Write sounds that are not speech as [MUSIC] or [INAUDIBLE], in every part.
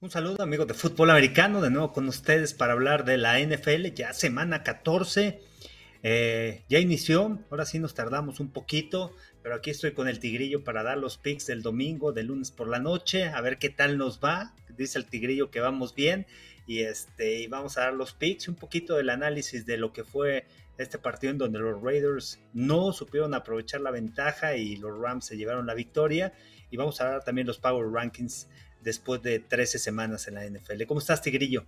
Un saludo amigos de fútbol americano, de nuevo con ustedes para hablar de la NFL, ya semana 14, eh, ya inició, ahora sí nos tardamos un poquito, pero aquí estoy con el tigrillo para dar los picks del domingo, del lunes por la noche, a ver qué tal nos va, dice el tigrillo que vamos bien y, este, y vamos a dar los picks un poquito del análisis de lo que fue este partido en donde los Raiders no supieron aprovechar la ventaja y los Rams se llevaron la victoria y vamos a dar también los Power Rankings después de 13 semanas en la NFL. ¿Cómo estás, Tigrillo?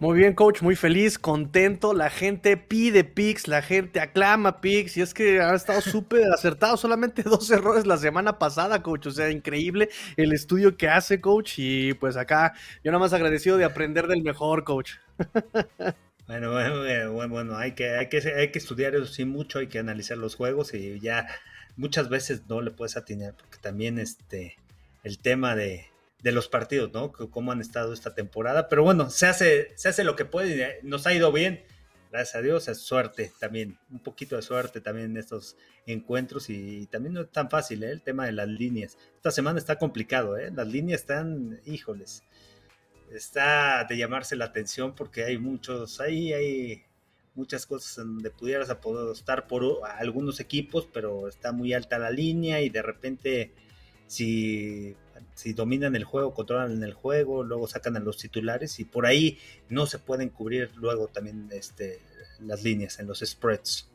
Muy bien, coach, muy feliz, contento. La gente pide picks, la gente aclama picks, y es que ha estado súper [LAUGHS] acertado. Solamente dos errores la semana pasada, coach. O sea, increíble el estudio que hace, coach. Y pues acá, yo nada más agradecido de aprender del mejor, coach. [LAUGHS] Bueno, bueno, bueno, bueno, hay que, hay que, hay que estudiar eso sí mucho, hay que analizar los juegos y ya muchas veces no le puedes atinar, porque también este el tema de, de los partidos, ¿no? Cómo han estado esta temporada. Pero bueno, se hace, se hace lo que puede nos ha ido bien. Gracias a Dios, es suerte también, un poquito de suerte también en estos encuentros y, también no es tan fácil ¿eh? el tema de las líneas. Esta semana está complicado, ¿eh? las líneas están, híjoles, está de llamarse la atención porque hay muchos, ahí hay muchas cosas donde pudieras estar por algunos equipos, pero está muy alta la línea y de repente si si dominan el juego, controlan el juego, luego sacan a los titulares y por ahí no se pueden cubrir luego también este, las líneas en los spreads.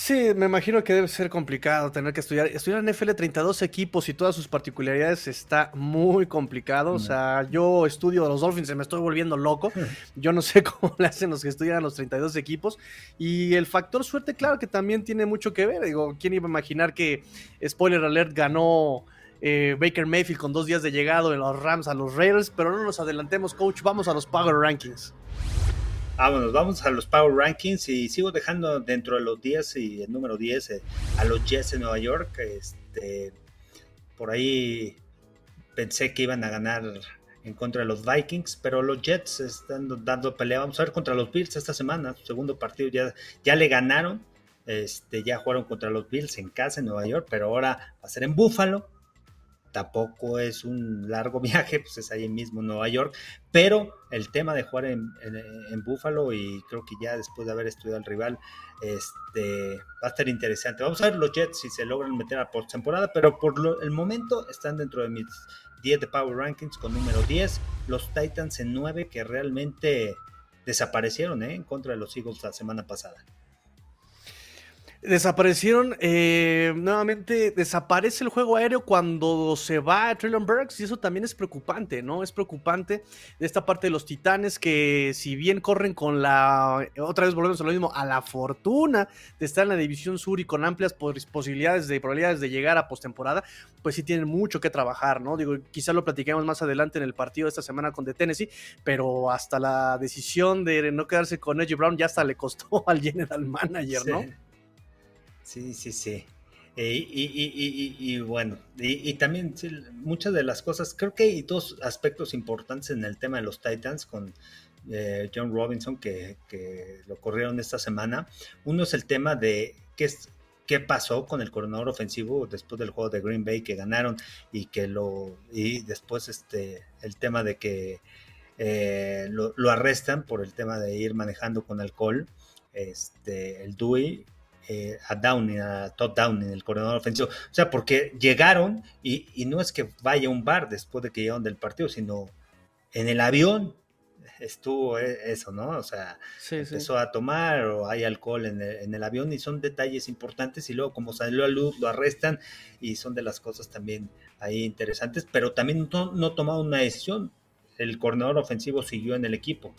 Sí, me imagino que debe ser complicado tener que estudiar. Estudiar en NFL 32 equipos y todas sus particularidades está muy complicado. O sea, yo estudio a los Dolphins y me estoy volviendo loco. Yo no sé [LAUGHS] cómo le hacen los que estudian a los 32 equipos. Y el factor suerte, claro que también tiene mucho que ver. Digo, ¿quién iba a imaginar que, spoiler alert, ganó eh, Baker Mayfield con dos días de llegado en los Rams a los Raiders, pero no nos adelantemos, coach, vamos a los Power Rankings. Vámonos, vamos a los Power Rankings y sigo dejando dentro de los 10 y el número 10 eh, a los Jets de Nueva York. Este, por ahí pensé que iban a ganar en contra de los Vikings, pero los Jets están dando pelea. Vamos a ver contra los Bills esta semana, segundo partido ya, ya le ganaron. Este, ya jugaron contra los Bills en casa en Nueva York, pero ahora va a ser en Buffalo tampoco es un largo [LAUGHS] viaje, pues es ahí mismo Nueva York, pero el tema de jugar en, en, Buffalo y creo que ya después de haber estudiado al rival, este, va a estar interesante. Vamos a ver los Jets si se logran meter a postemporada, pero por el momento están dentro de mis 10 de Power Rankings con número 10, los Titans en 9 que realmente desaparecieron ¿eh? en contra de los Eagles la semana pasada. Desaparecieron, eh, nuevamente desaparece el juego aéreo cuando se va a Traylon Burks y eso también es preocupante, ¿no? Es preocupante de esta parte de los titanes que si bien corren con la, otra vez volvemos a lo mismo, a la fortuna de estar en la división sur y con amplias posibilidades de probabilidades de llegar a postemporada, pues sí tienen mucho que trabajar, ¿no? Digo, quizás lo platiquemos más adelante en el partido de esta semana con The Tennessee, pero hasta la decisión de no quedarse con Edgy Brown ya hasta le costó [LAUGHS] al general manager, ¿no? Sí, sí, sí. Eh, y, bueno, y, también muchas de las cosas, creo que hay dos aspectos importantes en el tema de los Titans con eh, John Robinson que, lo corrieron esta semana. Uno es el tema de qué, qué pasó con el coordinador ofensivo después del juego de Green Bay que ganaron y que lo y después este el tema de que eh, lo, lo, arrestan por el tema de ir manejando con alcohol. Este, el Dewey eh, a Downing, a Todd Downing, el coordinador ofensivo. O sea, porque llegaron y, no es que vaya a un bar después de que llegaron del partido, sino en el avión estuvo e, eso, ¿no? O sea, empezó a tomar o hay alcohol en el, avión y son detalles importantes y luego como salió a luz lo arrestan y son de las cosas también ahí interesantes, pero también no, no tomaron una decisión. El coordinador ofensivo siguió en el equipo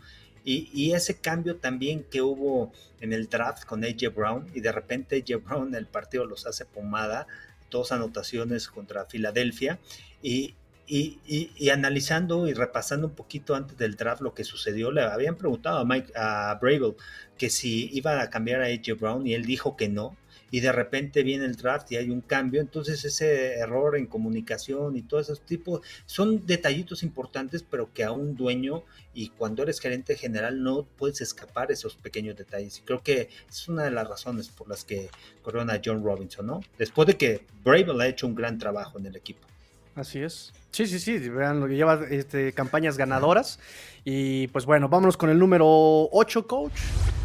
y, ese cambio también que hubo en el draft con AJ Brown y de repente AJ Brown el partido los hace pomada, dos anotaciones contra Filadelfia y, y, analizando y repasando un poquito antes del draft lo que sucedió, le habían preguntado a Mike a Bravel que si iba a cambiar a AJ Brown y él dijo que no y de repente viene el draft y hay un cambio, entonces ese error en comunicación y todo esos tipos son detallitos importantes, pero que a un dueño y cuando eres gerente general no puedes escapar esos pequeños detalles. Y creo que es una de las razones por las que corona John Robinson, ¿no? Después de que Bravel ha hecho un gran trabajo en el equipo. Así es. Sí, sí, sí, vean lo que lleva este, campañas ganadoras. Y pues bueno, vámonos con el número 8, coach.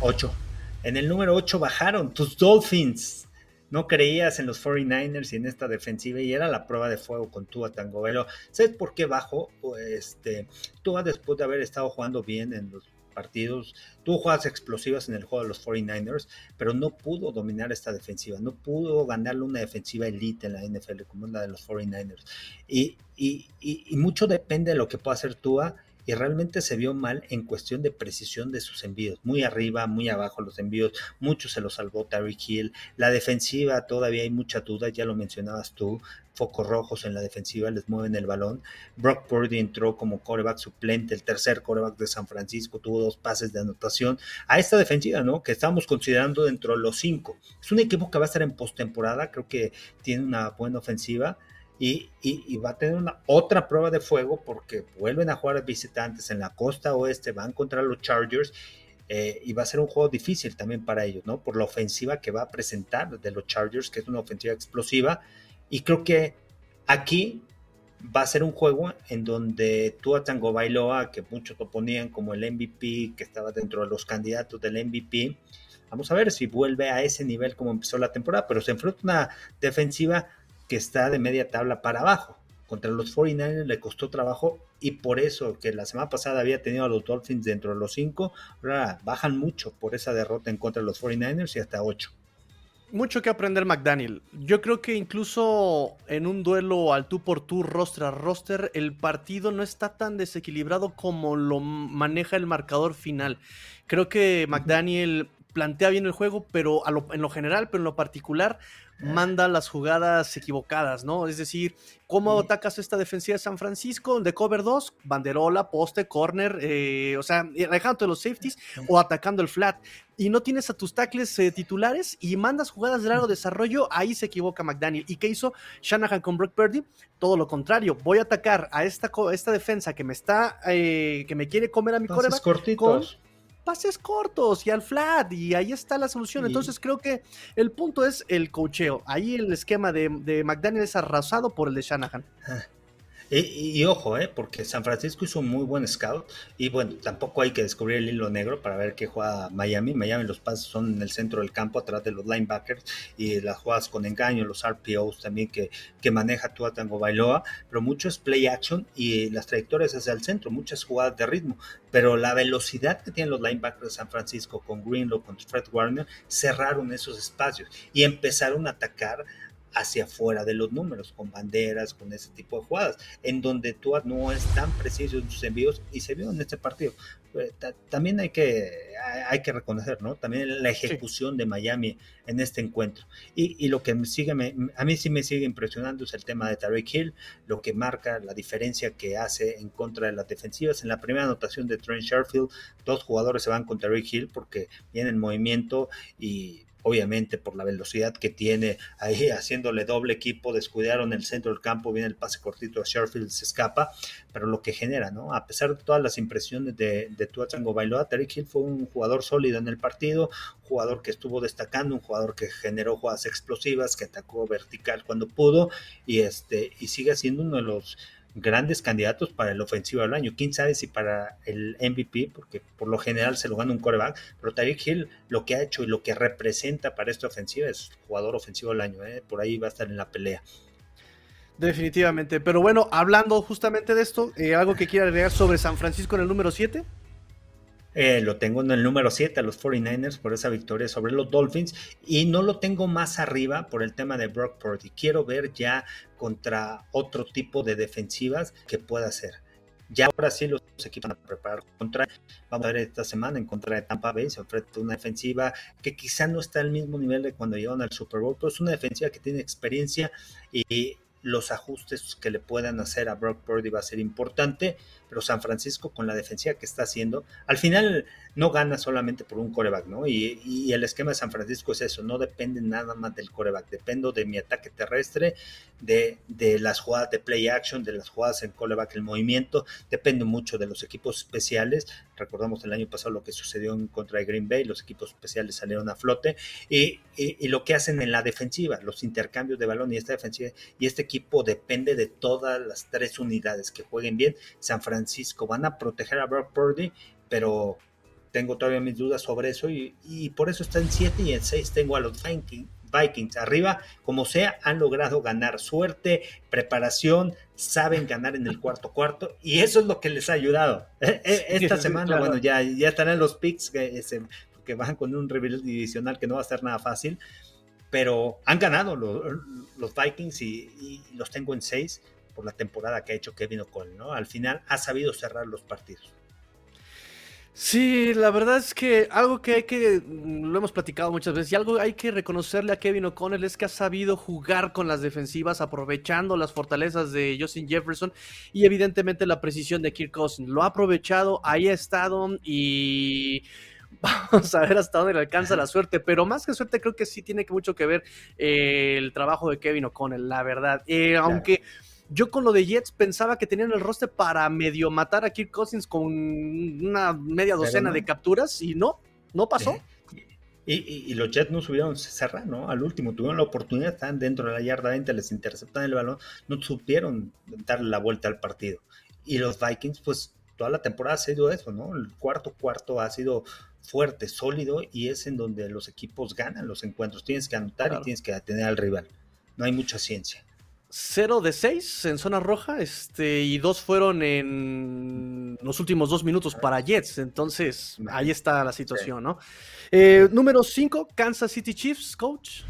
8. En el número 8 bajaron tus Dolphins. No creías en los 49ers y en esta defensiva y era la prueba de fuego con Tua Tangovelo. ¿Sabes por qué bajó? Este, Tua después de haber estado jugando bien en los partidos, tuvo jugadas explosivas en el juego de los 49ers, pero no pudo dominar esta defensiva, no pudo ganarle una defensiva elite en la NFL como la de los 49ers. Y, y, y, mucho depende de lo que pueda hacer Tua y realmente se vio mal en cuestión de precisión de sus envíos, muy arriba, muy abajo los envíos, muchos se los salvó Terry Hill, la defensiva todavía hay mucha duda, ya lo mencionabas tú, focos rojos en la defensiva, les mueven el balón. Brock Purdy entró como coreback suplente, el tercer coreback de San Francisco, tuvo dos pases de anotación a esta defensiva, ¿no? Que estamos considerando dentro de los cinco. Es un equipo que va a estar en postemporada, creo que tiene una buena ofensiva. Y, va a tener una otra prueba de fuego porque vuelven a jugar visitantes en la costa oeste, van contra los Chargers eh, y va a ser un juego difícil también para ellos, ¿no? Por la ofensiva que va a presentar de los Chargers, que es una ofensiva explosiva y creo que aquí va a ser un juego en donde tú a Tango Bailoa, que muchos lo ponían como el MVP, que estaba dentro de los candidatos del MVP, vamos a ver si vuelve a ese nivel como empezó la temporada, pero se enfrenta una defensiva que está de media tabla para abajo. Contra los 49ers le costó trabajo y por eso que la semana pasada había tenido a los Dolphins dentro de los 5, ahora bajan mucho por esa derrota en contra de los 49ers y hasta 8 mucho que aprender McDaniel. Yo creo que incluso en un duelo al tú por tú, roster a roster, el partido no está tan desequilibrado como lo maneja el marcador final. Creo que McDaniel plantea bien el juego, pero en lo general, pero en lo particular, manda las jugadas equivocadas, ¿no? Es decir, ¿cómo atacas esta defensiva de San Francisco? De cover 2, banderola, poste, corner, eh, o sea, alejando los safeties o atacando el flat. Y no tienes a tus tackles eh, titulares y mandas jugadas de largo desarrollo, ahí se equivoca McDaniel. ¿Y qué hizo Shanahan con Brock Purdy? Todo lo contrario, voy a atacar a esta, esta defensa que me está, eh, que me quiere comer a mi coreback. cortitos pases cortos y al flat, y ahí está la solución. Entonces creo que el punto es el cocheo. Ahí el esquema de, de McDaniel es arrasado por el de Shanahan. Y, ojo, eh, porque San Francisco hizo un muy buen scout y bueno, tampoco hay que descubrir el hilo negro para ver qué juega Miami. Miami los pases son en el centro del campo, atrás de los linebackers y las jugadas con engaño, los RPOs también que, que maneja Tua Tango Bailoa, pero mucho es play action y las trayectorias hacia el centro, muchas jugadas de ritmo, pero la velocidad que tienen los linebackers de San Francisco con Greenlow, con Fred Warner, cerraron esos espacios y empezaron a atacar hacia afuera de los números, con banderas, con ese tipo de jugadas, en donde tú no es tan preciso en sus envíos y se vio en este partido. Eh, también hay que, hay que reconocer, ¿no? También la ejecución de Miami en este encuentro. Y, lo que me sigue, a mí sí me sigue impresionando es el tema de Tarek Hill, lo que marca la diferencia que hace en contra de las defensivas. En la primera anotación de Trent Sherfield, dos jugadores se van con Tarek Hill porque viene en movimiento y obviamente por la velocidad que tiene ahí [LAUGHS] haciéndole doble equipo, descuidaron el centro del campo, viene el pase cortito a Sherfield, se escapa, pero lo que genera, ¿no? A pesar de todas las impresiones de, de Tua Bailoa, Tarek Hill fue un jugador sólido en el partido, jugador que estuvo destacando, un jugador que generó jugadas explosivas, que atacó vertical cuando pudo y este y sigue siendo uno de los grandes candidatos para el ofensivo del año. Quién sabe si para el MVP, porque por lo general se lo gana un coreback, pero Tyreek Hill lo que ha hecho y lo que representa para esta ofensiva es jugador ofensivo del año. ¿eh? Por ahí va a estar en la pelea. Definitivamente. Pero bueno, hablando justamente de esto, eh, ¿algo que quiera agregar sobre San Francisco en el número 7? Eh, lo tengo en el número 7 a los 49ers por esa victoria sobre los Dolphins y no lo tengo más arriba por el tema de Brock Purdy. Quiero ver ya contra otro tipo de defensivas que pueda hacer. Ya ahora sí los equipos van a preparar contra. Vamos a ver esta semana en contra de Tampa Bay. Se enfrenta una defensiva que quizá no está al mismo nivel de cuando llegaron al Super Bowl, pero es una defensiva que tiene experiencia y los ajustes que le puedan hacer a Brock Purdy va a ser importante, pero San Francisco con la defensiva que está haciendo, al final no gana solamente por un coreback, ¿no? Y, el esquema de San Francisco es eso, no depende nada más del coreback, dependo de mi ataque terrestre, de, las jugadas de play action, de las jugadas en coreback, el movimiento, depende mucho de los equipos especiales. Recordamos el año pasado lo que sucedió en contra de Green Bay, los equipos especiales salieron a flote, y, y lo que hacen en la defensiva, los intercambios de balón y esta defensiva, y este equipo depende de todas las tres unidades que jueguen bien. San Francisco van a proteger a Brock Purdy, pero tengo todavía mis dudas sobre eso y, por eso está en 7 y en 6 tengo a los Vikings. Arriba, como sea, han logrado ganar suerte, preparación, saben ganar en el cuarto cuarto y eso es lo que les ha ayudado. E, e, esta semana, bueno, ya, ya estarán los picks que, que van con un rival divisional que no va a ser nada fácil, pero han ganado los, los Vikings y, los tengo en 6 por la temporada que ha hecho Kevin O'Connell, ¿no? Al final ha sabido cerrar los partidos. Sí, la verdad es que algo que hay que, mm, lo hemos platicado muchas veces, y algo hay que reconocerle a Kevin O'Connell es que ha sabido jugar con las defensivas, aprovechando las fortalezas de Justin Jefferson y evidentemente la precisión de Kirk Cousins. Lo ha aprovechado, ahí ha estado y [LAUGHS] vamos a ver hasta dónde le alcanza la suerte, pero más que suerte creo que sí tiene mucho que ver eh, el trabajo de Kevin O'Connell, la verdad. Eh, aunque... Yo con lo de Jets pensaba que tenían el roster para medio matar a Kirk Cousins con una media docena de capturas y no, no pasó. Y, los Jets no subieron cerrar, ¿no? Al último tuvieron la oportunidad, estaban dentro de la yarda 20, les interceptan el balón, no supieron darle la vuelta al partido. Y los Vikings, pues toda la temporada ha sido eso, ¿no? El cuarto cuarto ha sido fuerte, sólido y es en donde los equipos ganan los encuentros. Tienes que anotar y tienes que detener al rival. No hay mucha ciencia. 0 de 6 en zona roja este, y dos fueron en los últimos dos minutos para Jets. Entonces, ahí está la situación, ¿no? Eh, número 5, Kansas City Chiefs, coach.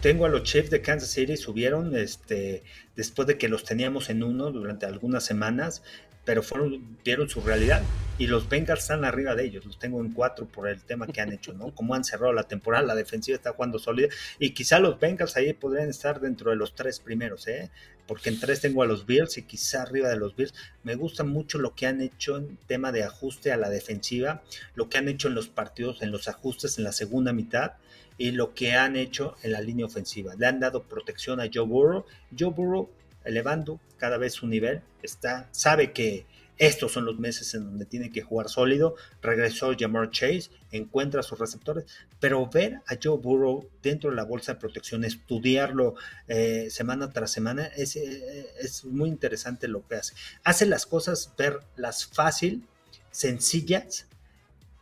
Tengo a los Chiefs de Kansas City, subieron este, después de que los teníamos en uno durante algunas semanas pero fueron, vieron su realidad y los Bengals están arriba de ellos, los tengo en cuatro por el tema que han hecho, ¿no? [LAUGHS] Como han cerrado la temporada, la defensiva está jugando sólida y quizá los Bengals ahí podrían estar dentro de los tres primeros, ¿eh? Porque en tres tengo a los Bills y quizá arriba de los Bills. Me gusta mucho lo que han hecho en tema de ajuste a la defensiva, lo que han hecho en los partidos, en los ajustes en la segunda mitad y lo que han hecho en la línea ofensiva. Le han dado protección a Joe Burrow. Joe Burrow elevando cada vez su nivel, está, sabe que estos son los meses en donde tiene que jugar sólido. Regresó Jamar Chase, encuentra sus receptores, pero ver a Joe Burrow dentro de la bolsa de protección, estudiarlo eh, semana tras semana, es, eh, es, muy interesante lo que hace. Hace las cosas verlas fácil, sencillas,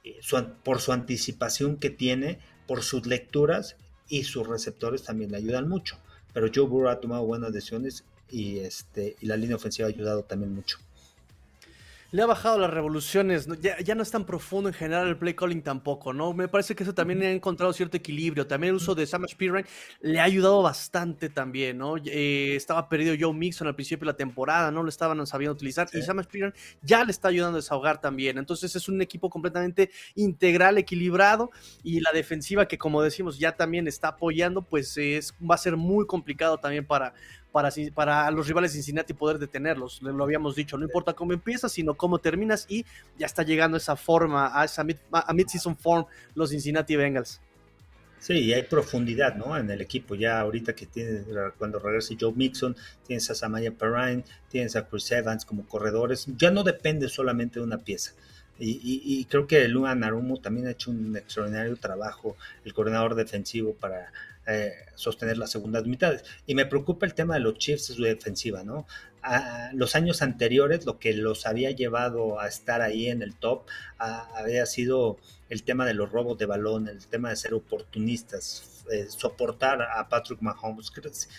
eh, por su anticipación que tiene, por sus lecturas y sus receptores también le ayudan mucho. Pero Joe Burrow ha tomado buenas decisiones y, este, y la línea ofensiva ha ayudado también mucho le ha bajado las revoluciones, ya, no es tan profundo en general el play calling tampoco, ¿no? Me parece que eso también ha encontrado cierto equilibrio. También el uso de Samash Pirine le ha ayudado bastante también, ¿no? Eh, estaba perdido Joe Mixon al principio de la temporada, no lo estaban sabiendo utilizar y Samash Pirine ya le está ayudando a desahogar también. Entonces es un equipo completamente integral, equilibrado y la defensiva que como decimos ya también está apoyando, pues es, va a ser muy complicado también para, para, para los rivales de Cincinnati poder detenerlos. Lo habíamos dicho, no importa cómo empiezas, sino cómo terminas y ya está llegando esa forma, a esa mid-season form los Cincinnati Bengals. Sí, y hay profundidad, ¿no? En el equipo. Ya ahorita que tiene, cuando regrese Joe Mixon, tienes a Samaya Perrine, tienes a Chris Evans como corredores. Ya no depende solamente de una pieza. Y, creo que Luan Narumo también ha hecho un extraordinario trabajo, el coordinador defensivo, para eh, sostener las segundas mitades. Y me preocupa el tema de los Chiefs su defensiva, ¿no? Los años anteriores, lo que los había llevado a estar ahí en el top había sido el tema de los robos de balón, el tema de ser oportunistas, eh, soportar a Patrick Mahomes.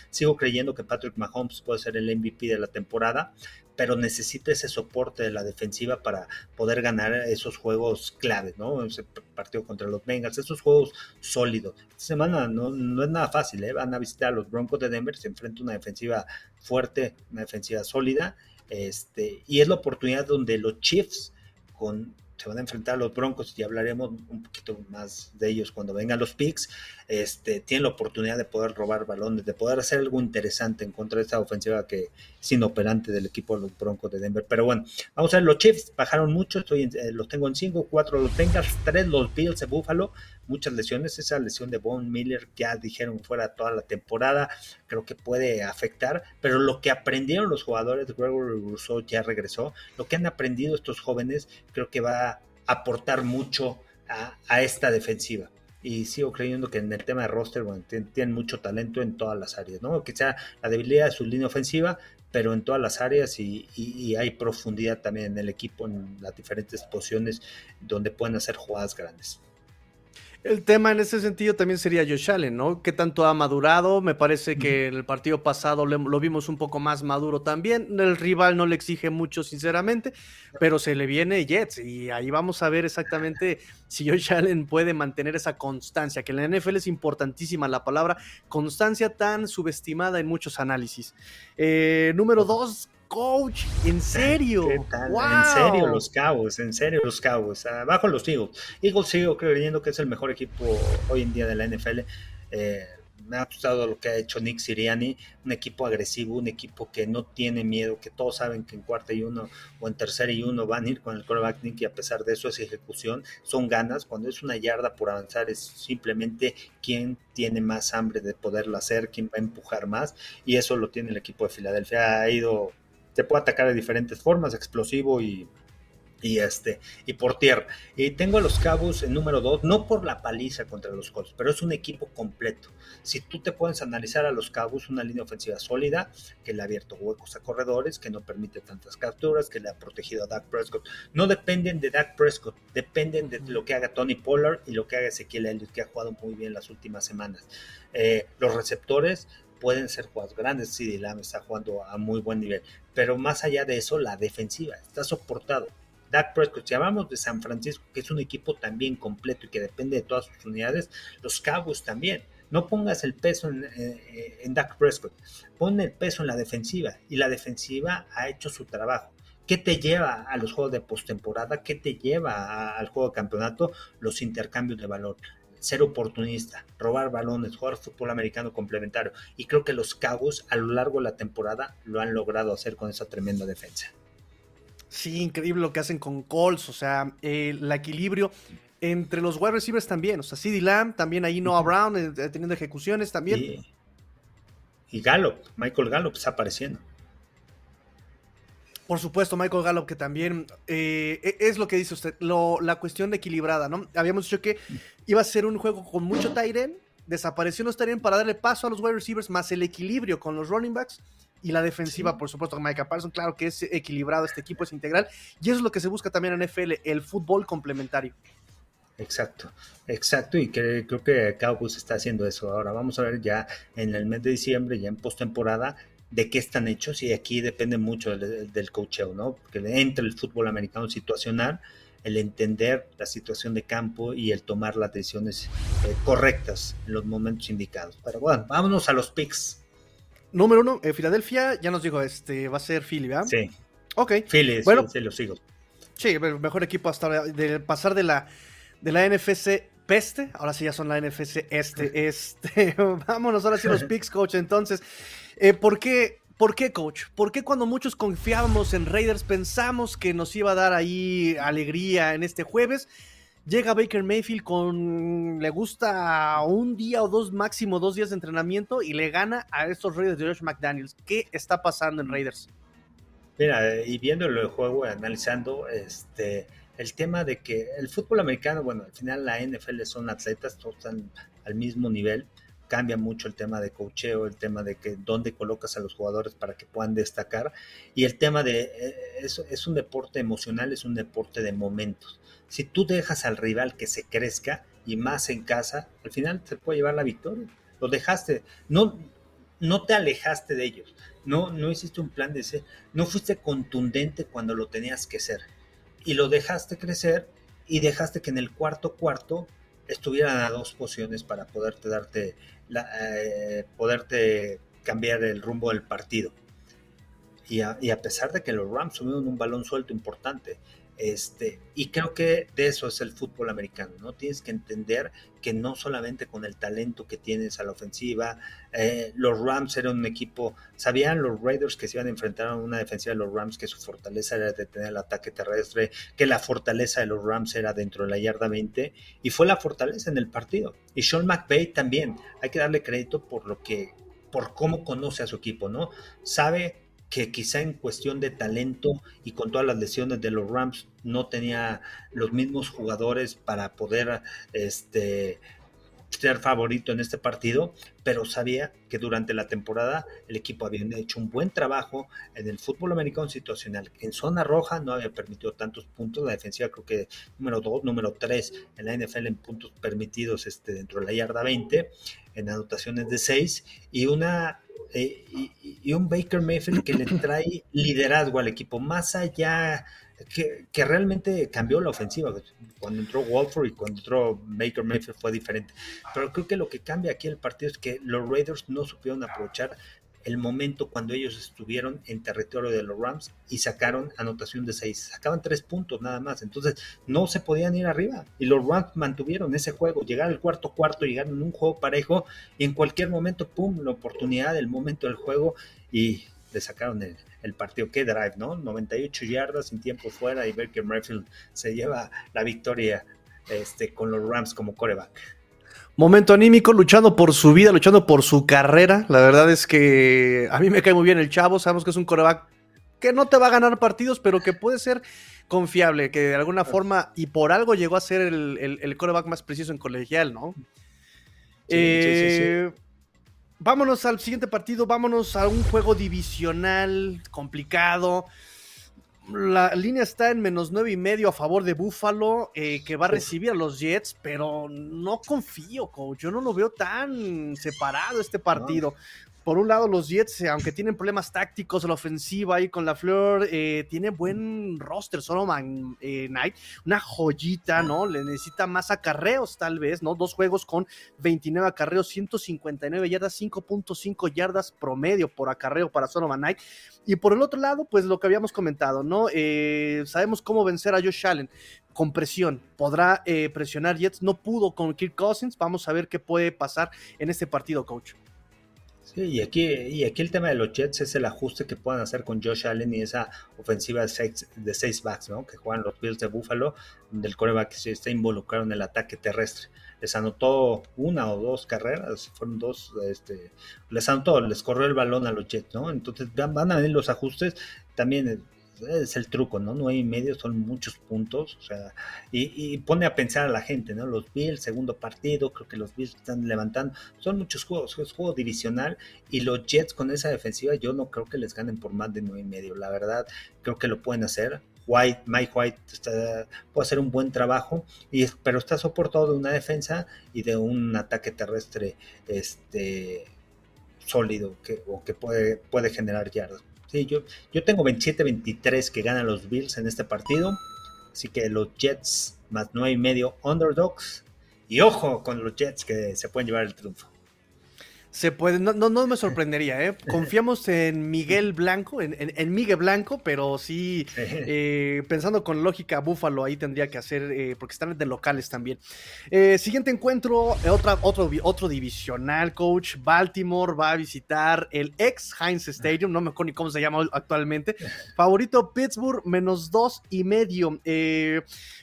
Sigo creyendo que Patrick Mahomes puede ser el MVP de la temporada, pero necesita ese soporte de la defensiva para poder ganar esos juegos claves, ¿no? Ese partido contra los Bengals, esos juegos sólidos. Esta semana no, no es nada fácil, ¿eh? Van a visitar a los Broncos de Denver, se enfrenta una defensiva fuerte, una defensiva sólida, este, y es la oportunidad donde los Chiefs, con se van a enfrentar a los Broncos y hablaremos un poquito más de ellos cuando vengan los picks. Este, tienen la oportunidad de poder robar balones, de poder hacer algo interesante en contra de esta ofensiva que es inoperante del equipo de los Broncos de Denver. Pero bueno, vamos a ver, los Chiefs bajaron mucho, estoy eh, los tengo en 5, 4 los Bengals, 3 los Bills de Buffalo, muchas lesiones, esa lesión de Von Miller ya dijeron fuera toda la temporada, creo que puede afectar, pero lo que aprendieron los jugadores, Gregory Rousseau ya regresó, lo que han aprendido estos jóvenes creo que va a aportar mucho a, esta defensiva. Y sigo creyendo que en el tema de roster, bueno, tienen, mucho talento en todas las áreas, ¿no? Quizá la debilidad de su línea ofensiva, pero en todas las áreas y, y, hay profundidad también en el equipo en las diferentes posiciones donde pueden hacer jugadas grandes. El tema en ese sentido también sería Josh Allen, ¿no? ¿Qué tanto ha madurado? Me parece que en el partido pasado lo, vimos un poco más maduro también. El rival no le exige mucho, sinceramente, pero se le viene Jets y ahí vamos a ver exactamente si Josh Allen puede mantener esa constancia, que en la NFL es importantísima la palabra constancia tan subestimada en muchos análisis. Eh, número dos, coach, en serio. En serio los Cabos, en serio los Cabos. Abajo los Eagles. Eagles sigo creyendo que es el mejor equipo hoy en día de la NFL. Eh, me ha gustado lo que ha hecho Nick Siriani, un equipo agresivo, un equipo que no tiene miedo, que todos saben que en cuarta y uno o en tercera y uno van a ir con el quarterback Nick y a pesar de eso es ejecución, son ganas, cuando es una yarda por avanzar es simplemente quién tiene más hambre de poderlo hacer, quién va a empujar más y eso lo tiene el equipo de Filadelfia, ha ido te puede atacar de diferentes formas, explosivo y, y este y por tierra. Y tengo a los Cabos en número 2, no por la paliza contra los Colts, pero es un equipo completo. Si tú te puedes analizar a los Cabos, una línea ofensiva sólida, que le ha abierto huecos a corredores, que no permite tantas capturas, que le ha protegido a Dak Prescott. No dependen de Dak Prescott, dependen de lo que haga Tony Pollard y lo que haga Ezequiel Elliott, que ha jugado muy bien las últimas semanas. Eh, los receptores, pueden ser jugadas grandes. Sí, Lamb está jugando a muy buen nivel. Pero más allá de eso, la defensiva está soportado. Dak Prescott, si hablamos de San Francisco, que es un equipo también completo y que depende de todas sus unidades, los Cowboys también. No pongas el peso en, eh, en Dak Prescott, pon el peso en la defensiva y la defensiva ha hecho su trabajo. ¿Qué te lleva a los juegos de postemporada? ¿Qué te lleva al juego de campeonato? Los intercambios de valor ser oportunista, robar balones, jugar fútbol americano complementario. Y creo que los Cabos a lo largo de la temporada lo han logrado hacer con esa tremenda defensa. Sí, increíble lo que hacen con Colts, o sea, el equilibrio entre los wide receivers también, o sea, CD Lamb, también ahí Noah Brown eh, teniendo ejecuciones también. Y, y Gallup, Michael Gallup está apareciendo. Por supuesto, Michael Gallup, que también eh, e, es lo que dice usted, la cuestión de equilibrada, ¿no? Habíamos dicho que iba a ser un juego con mucho Tyren, desapareció los Tyren para darle paso a los wide receivers, más el equilibrio con los running backs y la defensiva, por supuesto, con Micah Parsons. Claro que es equilibrado, este equipo es integral y eso es lo que se busca también en NFL, el fútbol complementario. Exacto, exacto, y creo que Cowboys está haciendo eso. Ahora vamos a ver ya en el mes de diciembre, ya en postemporada, de qué están hechos y aquí depende mucho del, del coacheo, ¿no? Porque entre el fútbol americano situacional, el entender la situación de campo y el tomar las decisiones eh, correctas en los momentos indicados. Pero bueno, vámonos a los picks. Número uno, eh, Filadelfia, ya nos dijo, este, va a ser Philly, ¿verdad? Sí. Ok. Philly, bueno, sí, lo sigo. Sí, el mejor equipo hasta de pasar de la, de la NFC peste, ahora sí ya son la NFC este, este. [LAUGHS] Vámonos ahora sí los [LAUGHS] picks, coach. Entonces, eh, ¿por, qué, ¿por qué, coach? ¿Por qué cuando muchos confiábamos en Raiders pensamos que nos iba a dar ahí alegría en este jueves? Llega Baker Mayfield con, le gusta un día o dos, máximo dos días de entrenamiento y le gana a estos Raiders de Josh McDaniels. ¿Qué está pasando en Raiders? Mira, y viendo el juego, analizando, este, el tema de que el fútbol americano, bueno, al final la NFL son atletas, todos están al mismo nivel, cambia mucho el tema de cocheo, el tema de que dónde colocas a los jugadores para que puedan destacar y el tema de eh, es, es un deporte emocional, es un deporte de momentos. Si tú dejas al rival que se crezca y más en casa, al final te puede llevar la victoria. Lo dejaste, no, no te alejaste de ellos, no, no hiciste un plan de ser, no fuiste contundente cuando lo tenías que ser y lo dejaste crecer y dejaste que en el cuarto cuarto estuvieran a dos posiciones para poderte darte la, eh, poderte cambiar el rumbo del partido. Y a, y a, pesar de que los Rams tuvieron un balón suelto importante, este, y creo que de eso es el fútbol americano, ¿no? Tienes que entender que no solamente con el talento que tienes a la ofensiva, eh, los Rams eran un equipo, sabían los Raiders que se iban a enfrentar a una defensiva de los Rams, que su fortaleza era detener el ataque terrestre, que la fortaleza de los Rams era dentro de la yarda 20, y fue la fortaleza en el partido. Y Sean McVay también, hay que darle crédito por lo que, por cómo conoce a su equipo, ¿no? Sabe que quizá en cuestión de talento y con todas las lesiones de los Rams no tenía los mismos jugadores para poder este, ser favorito en este partido, pero sabía que durante la temporada el equipo había hecho un buen trabajo en el fútbol americano situacional. En zona roja no había permitido tantos puntos, la defensiva creo que número 2, número 3 en la NFL en puntos permitidos este, dentro de la yarda 20, en anotaciones de 6 y una eh, y, un Baker Mayfield que le trae liderazgo al equipo, más allá que, que, realmente cambió la ofensiva. Cuando entró Walford y cuando entró Baker Mayfield fue diferente. Pero creo que lo que cambia aquí el partido es que los Raiders no supieron aprovechar el momento cuando ellos estuvieron en territorio de los Rams y sacaron anotación de seis. Sacaban tres puntos nada más. Entonces no se podían ir arriba. Y los Rams mantuvieron ese juego. Llegar al cuarto cuarto, llegar en un juego parejo y en cualquier momento, pum, la oportunidad, el momento del juego y le sacaron el, partido. Qué drive, ¿no? 98 yardas sin tiempo fuera y Baker Mayfield se lleva la victoria este, con los Rams como coreback. Momento anímico, luchando por su vida, luchando por su carrera. La verdad es que a mí me cae muy bien el chavo. Sabemos que es un coreback que no te va a ganar partidos, pero que puede ser confiable, que de alguna forma y por algo llegó a ser el, coreback más preciso en colegial, ¿no? Eh, vámonos al siguiente partido, vámonos a un juego divisional complicado. La línea está en menos nueve y medio a favor de Buffalo, eh, que va a recibir a los Jets, pero no confío, coach. Yo no lo veo tan separado este partido por un lado, los Jets, eh, aunque tienen problemas tácticos, la ofensiva ahí con la Flor, eh, tiene buen roster, Solomon eh, Knight, una joyita, ¿no? Le necesita más acarreos, tal vez, ¿no? Dos juegos con 29 acarreos, 159 yardas, 5.5 yardas promedio por acarreo para Solomon Knight. Y por el otro lado, pues lo que habíamos comentado, ¿no? sabemos cómo vencer a Josh Allen con presión. Podrá presionar Jets, no pudo con Kirk Cousins. Vamos a ver qué puede pasar en este partido, coach. Y aquí, y aquí el tema de los Jets es el ajuste que puedan hacer con Josh Allen y esa ofensiva de seis, de seis backs, ¿no? Que juegan los Bills de Buffalo, donde el coreback se está involucrado en el ataque terrestre. Les anotó una o dos carreras, fueron dos, este, les anotó, les corrió el balón a los Jets, ¿no? Entonces van a venir los ajustes. También es el truco, ¿no? Nueve y medio son muchos puntos, o sea, y, pone a pensar a la gente, ¿no? Los Bills, segundo partido, creo que los Bills están levantando, son muchos juegos, es juego divisional, y los Jets con esa defensiva yo no creo que les ganen por más de nueve y medio, la verdad, creo que lo pueden hacer. White, Mike White puede hacer un buen trabajo, y, pero está soportado de una defensa y de un ataque terrestre este, sólido que, o que puede, puede generar yardas yo, yo tengo 27-23 que ganan los Bills en este partido. Así que los Jets más 9 y medio underdogs. Y ojo con los Jets que se pueden llevar el triunfo. Se puede, no, no, me sorprendería, ¿eh? Confiamos en Miguel Blanco, en, Miguel Blanco, pero sí, eh, pensando con lógica, Búfalo ahí tendría que hacer, eh, porque están de locales también. Eh, siguiente encuentro, otra, otro, otro divisional, coach. Baltimore va a visitar el ex Heinz Stadium, no me acuerdo ni cómo se llama actualmente. Favorito Pittsburgh, menos dos y medio.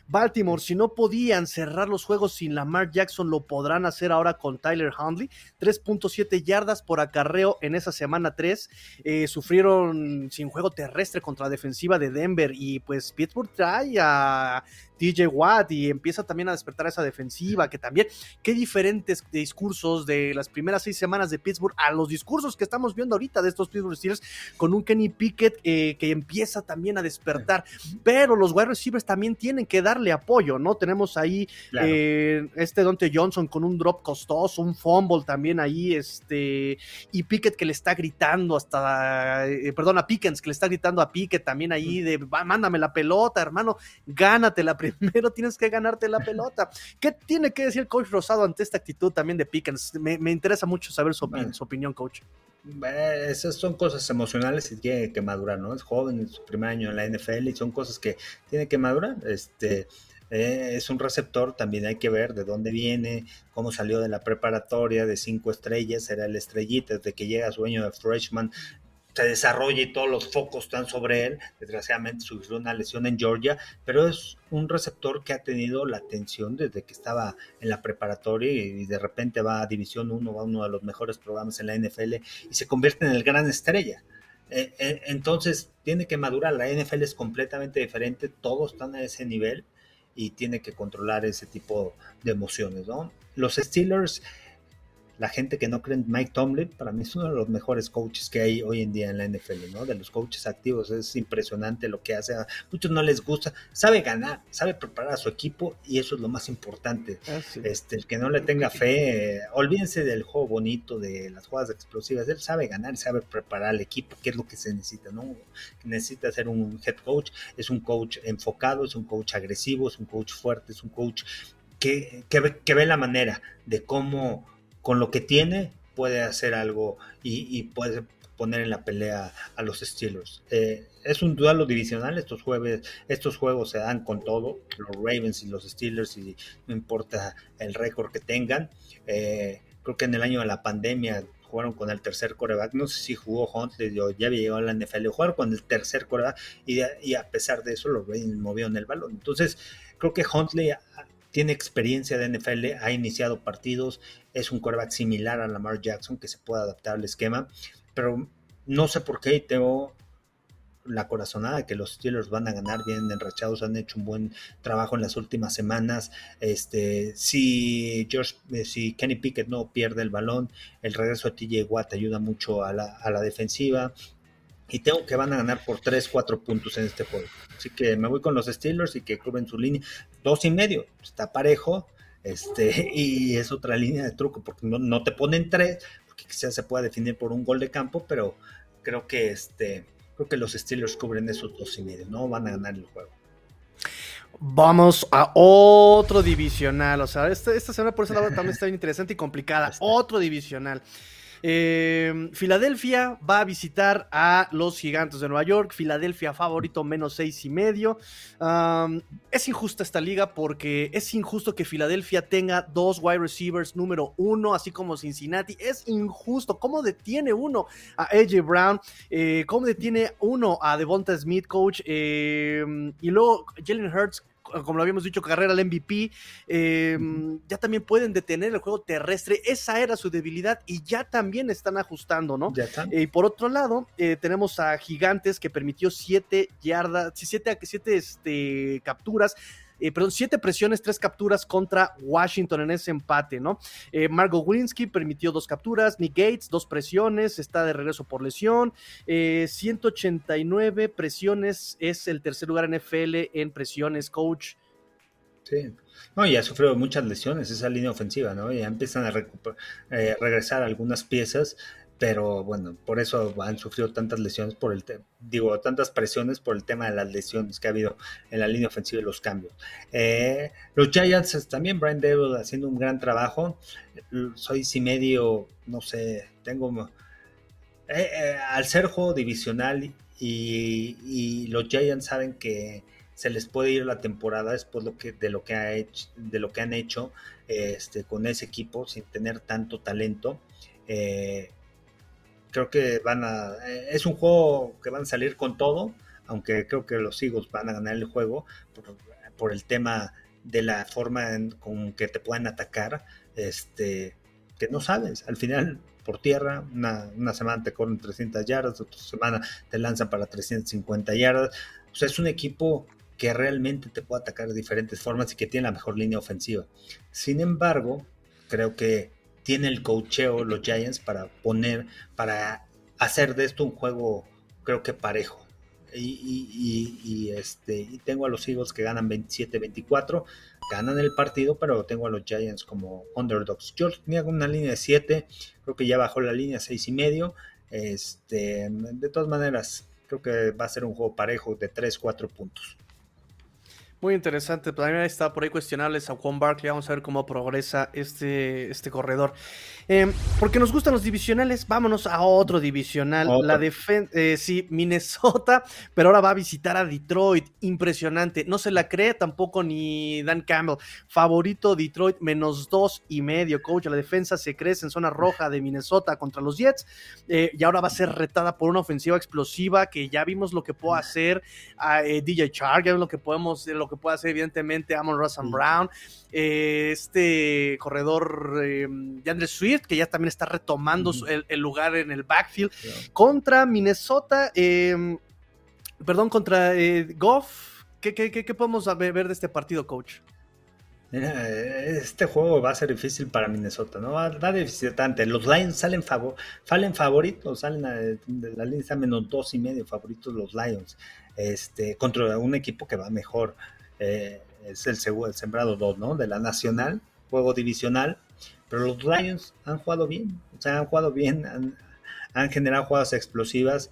Baltimore, si no podían cerrar los juegos sin Lamar Jackson, lo podrán hacer ahora con Tyler Hundley. 3.7 yardas por acarreo en esa semana 3. Eh, sufrieron sin juego terrestre contra la defensiva de Denver y pues Pittsburgh trae a DJ Watt y empieza también a despertar esa defensiva, que también, qué diferentes discursos de las primeras seis semanas de Pittsburgh a los discursos que estamos viendo ahorita de estos Pittsburgh Steelers con un Kenny Pickett eh, que empieza también a despertar, pero los wide receivers también tienen que darle apoyo, ¿no? Tenemos ahí eh, este Dante Johnson con un drop costoso, un fumble también ahí, este, y Pickett que le está gritando hasta, eh, perdón, a Pickens que le está gritando a Pickett también ahí de, mándame la pelota, hermano, gánate la [LAUGHS] primero tienes que ganarte la pelota. ¿Qué tiene que decir coach Rosado ante esta actitud también de Pickens? Me, interesa mucho saber su, opinión, coach. Esas son cosas emocionales y tiene que madurar, ¿no? Es joven, en su primer año en la NFL y son cosas que tiene que madurar. Este, eh, es un receptor, también hay que ver de dónde viene, cómo salió de la preparatoria de cinco estrellas, era el estrellita, desde que llega a su año de freshman, se desarrolla y todos los focos están sobre él. Desgraciadamente sufrió una lesión en Georgia, pero es un receptor que ha tenido la atención desde que estaba en la preparatoria y de repente va a División 1, va a uno de los mejores programas en la NFL y se convierte en el gran estrella. Eh, eh, entonces tiene que madurar, la NFL es completamente diferente, todos están a ese nivel y tiene que controlar ese tipo de emociones, ¿no? Los Steelers la gente que no cree en Mike Tomlin, para mí es uno de los mejores coaches que hay hoy en día en la NFL, ¿no? De los coaches activos, es impresionante lo que hace. A muchos no les gusta, sabe ganar, sabe preparar a su equipo y eso es lo más importante. Ah, este, el que no le tenga fe, olvídense del juego bonito, de las jugadas explosivas, él sabe ganar, sabe preparar al equipo, que es lo que se necesita, ¿no? Necesita ser un head coach, es un coach enfocado, es un coach agresivo, es un coach fuerte, es un coach que, que, que ve la manera de cómo con lo que tiene puede hacer algo y, puede poner en la pelea a los Steelers. Eh, es un duelo divisional, estos, jueves, estos juegos se dan con todo, los Ravens y los Steelers, y no importa el récord que tengan. Eh, creo que en el año de la pandemia jugaron con el tercer coreback, no sé si jugó Huntley o ya había llegado a la NFL, jugaron con el tercer coreback y, y a pesar de eso los Ravens movieron el balón. Entonces, creo que Huntley tiene experiencia de NFL, ha iniciado partidos, es un quarterback similar a Lamar Jackson que se puede adaptar al esquema, pero no sé por qué tengo la corazonada que los Steelers van a ganar bien enrachados, han hecho un buen trabajo en las últimas semanas. Este, si George, eh, si Kenny Pickett no pierde el balón, el regreso de TJ Watt ayuda mucho a la, a la defensiva y tengo que van a ganar por 3, 4 puntos en este juego. Así que me voy con los Steelers y que cubren su línea. Dos y medio, está parejo. Este, [LAUGHS] y es otra línea de truco, porque no, te ponen tres, porque quizás se pueda definir por un gol de campo, pero creo que este, creo que los Steelers cubren esos dos y medio, no van a ganar el juego. Vamos a otro divisional. O sea, esta, esta semana por eso también está bien interesante y complicada. Otro divisional. Eh, Filadelfia va a visitar a los Gigantes de Nueva York. Filadelfia favorito menos seis y medio. es injusta esta liga porque es injusto que Filadelfia tenga dos wide receivers número uno, así como Cincinnati. Es injusto. ¿Cómo detiene uno a AJ Brown? Eh, ¿Cómo detiene uno a Devonta Smith, coach? Eh, y luego Jalen Hurts como lo habíamos dicho, carrera al MVP, em, ya también pueden detener el juego terrestre. Esa era su debilidad y ya también están ajustando, ¿no? Y por otro lado, eh, tenemos a Gigantes que permitió siete yardas, siete, siete este, capturas eh, perdón, siete presiones, tres capturas contra Washington en ese empate, ¿no? Eh, Margo Winsky permitió dos capturas, Nick Gates, dos presiones, está de regreso por lesión, 189 eh, presiones, es el tercer lugar en FL en presiones, coach. Sí, no, ya ha sufrido muchas lesiones esa línea ofensiva, ¿no? Ya empiezan a regresar algunas piezas pero bueno, por eso han sufrido tantas lesiones por el digo, tantas presiones por el tema de las lesiones que ha habido en la línea ofensiva y los cambios. Eh, los Giants también, Brian Devil haciendo un gran trabajo. Soy si medio, no sé, tengo eh, eh, al ser juego divisional y, los Giants saben que se les puede ir la temporada después lo que, de lo que ha hecho, de lo que han hecho este, con ese equipo sin tener tanto talento. Eh, creo que van a. Eh, es un juego que van a salir con todo, aunque creo que los Eagles van a ganar el juego por, el tema de la forma en, con que te pueden atacar, este, que no sabes. Al final, por tierra, una, una semana te corren 300 yardas, otra semana te lanzan para 350 yardas. O sea, es un equipo que realmente te puede atacar de diferentes formas y que tiene la mejor línea ofensiva. Sin embargo, creo que tiene el cocheo los Giants para poner, para hacer de esto un juego, creo que parejo. Y, este, y tengo a los Eagles que ganan 27-24, ganan el partido, pero tengo a los Giants como underdogs. Yo tenía una línea de 7, creo que ya bajó la línea 6 y medio. Este, de todas maneras, creo que va a ser un juego parejo de 3-4 puntos. Muy interesante. También está por ahí cuestionables a Juan Barkley. Vamos a ver cómo progresa este, este corredor. Em, porque nos gustan los divisionales, vámonos a otro divisional. La defensa, eh, sí, Minnesota, pero ahora va a visitar a Detroit. Impresionante. No se la cree tampoco ni Dan Campbell. Favorito Detroit, menos dos y medio. Coach, la defensa se crece en zona roja de Minnesota contra los Jets. Eh, y ahora va a ser retada por una ofensiva explosiva que ya vimos lo que puede hacer a eh, DJ Chark, ya vimos lo que podemos, lo que puede hacer evidentemente Amon Russell Brown, eh, este corredor eh, de Andrés Swift, que ya también está retomando el, lugar en el backfield, contra Minnesota, em, perdón, contra eh, Goff, ¿qué, qué, qué podemos ver de este partido, coach? este juego va a ser difícil para Minnesota, ¿no? Va, va de visitante. Los Lions salen, favor, salen favoritos, salen de la lista menos dos y medio favoritos los Lions. Este, contra un equipo que va mejor. Eh, es el, el sembrado 2, ¿no? De la nacional, juego divisional. Pero los Lions han jugado bien, o sea, han jugado bien, han, generado jugadas explosivas.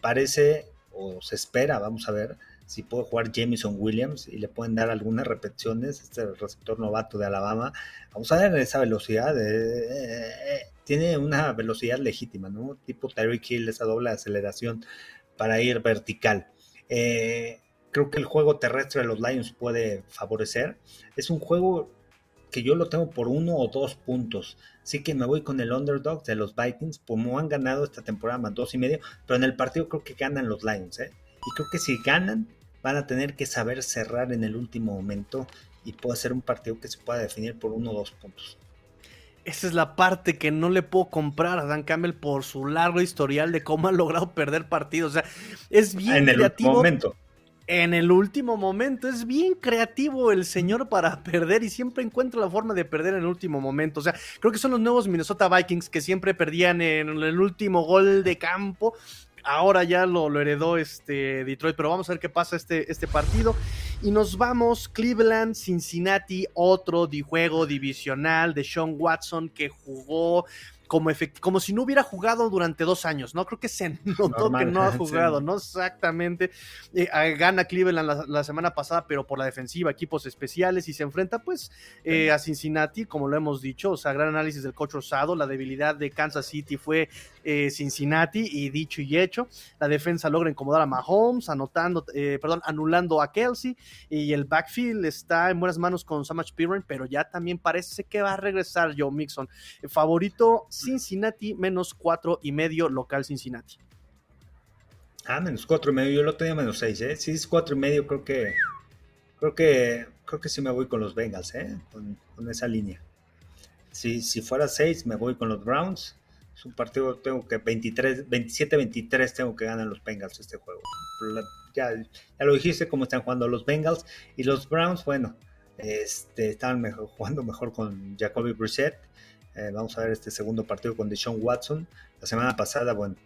Parece, o se espera, vamos a ver, si puede jugar Jameson Williams y le pueden dar algunas repeticiones, este receptor novato de Alabama, vamos a ver esa velocidad, eh, eh, tiene una velocidad legítima, ¿no? Tipo Tyreek Hill, esa doble aceleración para ir vertical. Eh, creo que el juego terrestre de los Lions puede favorecer. Es un juego que yo lo tengo por uno o dos puntos. Así que me voy con el underdog de los Vikings, como han ganado esta temporada más dos y medio, pero en el partido creo que ganan los Lions, ¿eh? Y creo que si ganan, van a tener que saber cerrar en el último momento y puede ser un partido que se pueda definir por uno o dos puntos. Esa es la parte que no le puedo comprar a Dan Campbell por su largo historial de cómo ha logrado perder partidos. O sea, es bien en el último momento. En el último momento. Es bien creativo el señor para [LAUGHS] perder y siempre encuentra la forma de perder en el último momento. O sea, creo que son los nuevos Minnesota Vikings que siempre perdían en el último gol de campo ahora ya lo, heredó este Detroit, pero vamos a ver qué pasa este, este partido. Y nos vamos, Cleveland, Cincinnati, otro juego divisional de Sean Watson que jugó como, como si no hubiera jugado durante dos años, ¿no? Creo que se [LAUGHS] notó que no ha [LAUGHS] jugado, ¿no? Exactamente. Eh, gana Cleveland la, semana pasada, pero por la defensiva, equipos especiales, y se enfrenta pues eh, a Cincinnati, como lo hemos dicho, o sea, gran análisis del coach Rosado, la debilidad de Kansas City fue eh, Cincinnati, y dicho y hecho, la defensa logra incomodar a Mahomes, anotando, perdón, anulando a Kelsey, y el backfield está en buenas manos con Samach Piran, pero ya también parece que va a regresar Joe Mixon. favorito Cincinnati menos cuatro y medio local Cincinnati. Ah, menos cuatro y medio, yo lo tenía menos seis, ¿eh? Si es cuatro y medio, creo que creo que creo que sí me voy con los Bengals, ¿eh? Con, esa línea. Si, si fuera seis, me voy con los Browns. Es un partido, tengo que 23, 27-23 tengo que ganar los Bengals este juego. Ya, ya lo dijiste cómo están jugando los Bengals y los Browns, bueno, este, estaban mejor, [LAUGHS] jugando mejor con Jacoby Brissett eh, vamos a ver este segundo partido con Deshaun Watson. La semana pasada, bueno,